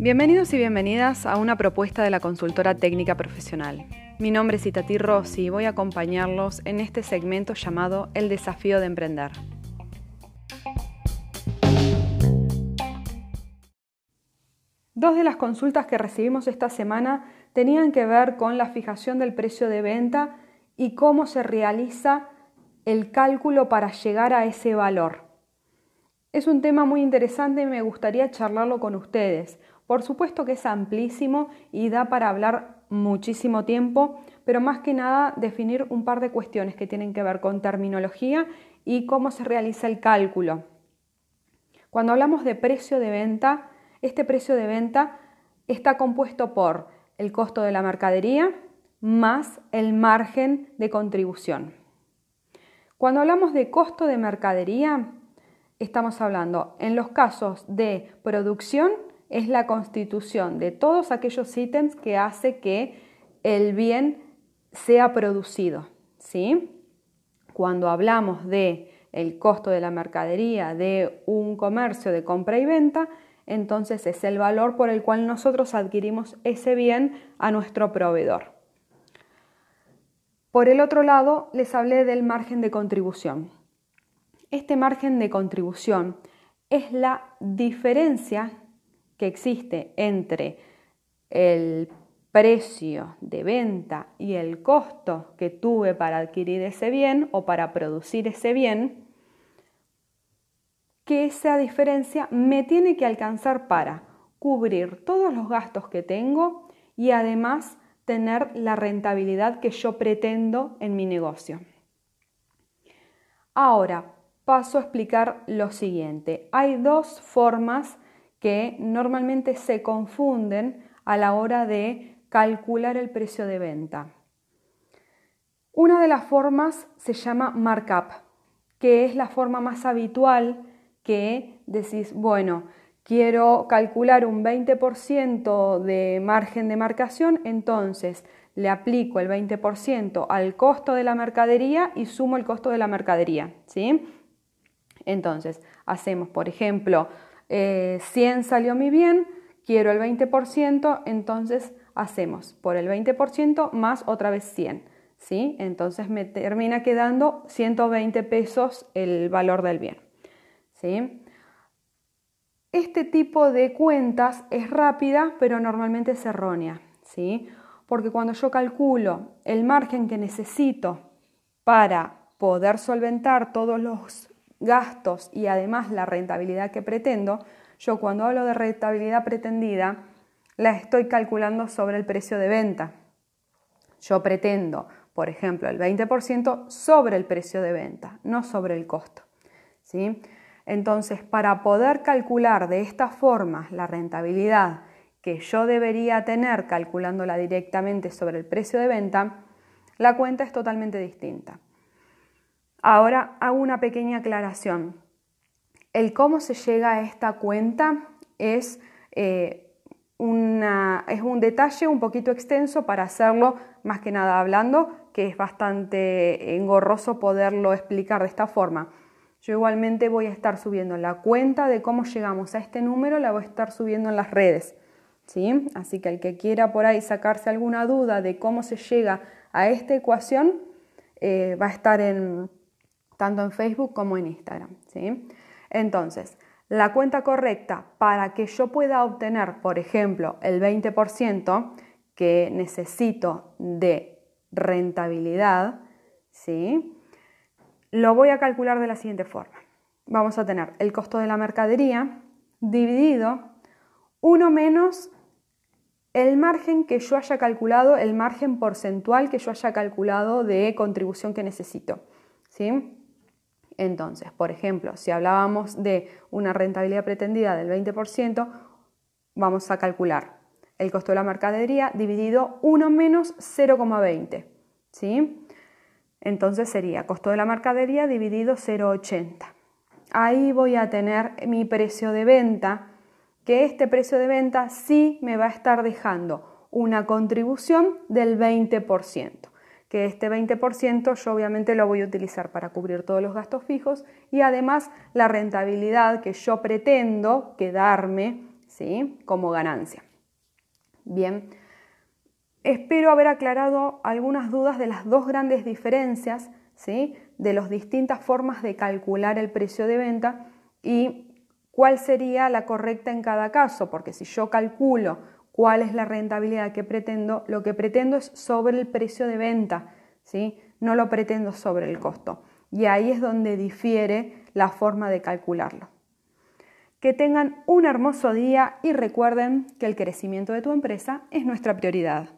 Bienvenidos y bienvenidas a una propuesta de la consultora técnica profesional. Mi nombre es Itati Rossi y voy a acompañarlos en este segmento llamado El desafío de emprender. Dos de las consultas que recibimos esta semana tenían que ver con la fijación del precio de venta y cómo se realiza el cálculo para llegar a ese valor. Es un tema muy interesante y me gustaría charlarlo con ustedes. Por supuesto que es amplísimo y da para hablar muchísimo tiempo, pero más que nada definir un par de cuestiones que tienen que ver con terminología y cómo se realiza el cálculo. Cuando hablamos de precio de venta, este precio de venta está compuesto por el costo de la mercadería más el margen de contribución. Cuando hablamos de costo de mercadería, estamos hablando en los casos de producción es la constitución de todos aquellos ítems que hace que el bien sea producido, ¿sí? Cuando hablamos de el costo de la mercadería de un comercio de compra y venta, entonces es el valor por el cual nosotros adquirimos ese bien a nuestro proveedor. Por el otro lado, les hablé del margen de contribución. Este margen de contribución es la diferencia que existe entre el precio de venta y el costo que tuve para adquirir ese bien o para producir ese bien, que esa diferencia me tiene que alcanzar para cubrir todos los gastos que tengo y además tener la rentabilidad que yo pretendo en mi negocio. Ahora, paso a explicar lo siguiente. Hay dos formas que normalmente se confunden a la hora de calcular el precio de venta. Una de las formas se llama markup, que es la forma más habitual que decís, bueno, quiero calcular un 20% de margen de marcación, entonces le aplico el 20% al costo de la mercadería y sumo el costo de la mercadería, ¿sí? Entonces, hacemos, por ejemplo, 100 eh, salió mi bien, quiero el 20%, entonces hacemos por el 20% más otra vez 100. ¿sí? Entonces me termina quedando 120 pesos el valor del bien. ¿sí? Este tipo de cuentas es rápida, pero normalmente es errónea. ¿sí? Porque cuando yo calculo el margen que necesito para poder solventar todos los gastos y además la rentabilidad que pretendo, yo cuando hablo de rentabilidad pretendida, la estoy calculando sobre el precio de venta. Yo pretendo, por ejemplo, el 20% sobre el precio de venta, no sobre el costo. ¿sí? Entonces, para poder calcular de esta forma la rentabilidad que yo debería tener calculándola directamente sobre el precio de venta, la cuenta es totalmente distinta. Ahora hago una pequeña aclaración. El cómo se llega a esta cuenta es, eh, es un detalle un poquito extenso para hacerlo más que nada hablando, que es bastante engorroso poderlo explicar de esta forma. Yo igualmente voy a estar subiendo la cuenta de cómo llegamos a este número, la voy a estar subiendo en las redes. ¿sí? Así que el que quiera por ahí sacarse alguna duda de cómo se llega a esta ecuación, eh, va a estar en, tanto en Facebook como en Instagram. ¿sí? Entonces, la cuenta correcta para que yo pueda obtener, por ejemplo, el 20% que necesito de rentabilidad, ¿sí? lo voy a calcular de la siguiente forma. Vamos a tener el costo de la mercadería dividido 1 menos el margen que yo haya calculado, el margen porcentual que yo haya calculado de contribución que necesito. ¿sí? Entonces, por ejemplo, si hablábamos de una rentabilidad pretendida del 20%, vamos a calcular el costo de la mercadería dividido 1 menos 0,20. ¿sí? Entonces sería costo de la mercadería dividido 0,80. Ahí voy a tener mi precio de venta, que este precio de venta sí me va a estar dejando una contribución del 20%, que este 20% yo obviamente lo voy a utilizar para cubrir todos los gastos fijos y además la rentabilidad que yo pretendo quedarme ¿sí? como ganancia. Bien, espero haber aclarado algunas dudas de las dos grandes diferencias ¿sí? de las distintas formas de calcular el precio de venta y cuál sería la correcta en cada caso, porque si yo calculo cuál es la rentabilidad que pretendo, lo que pretendo es sobre el precio de venta, ¿sí? no lo pretendo sobre el costo. Y ahí es donde difiere la forma de calcularlo. Que tengan un hermoso día y recuerden que el crecimiento de tu empresa es nuestra prioridad.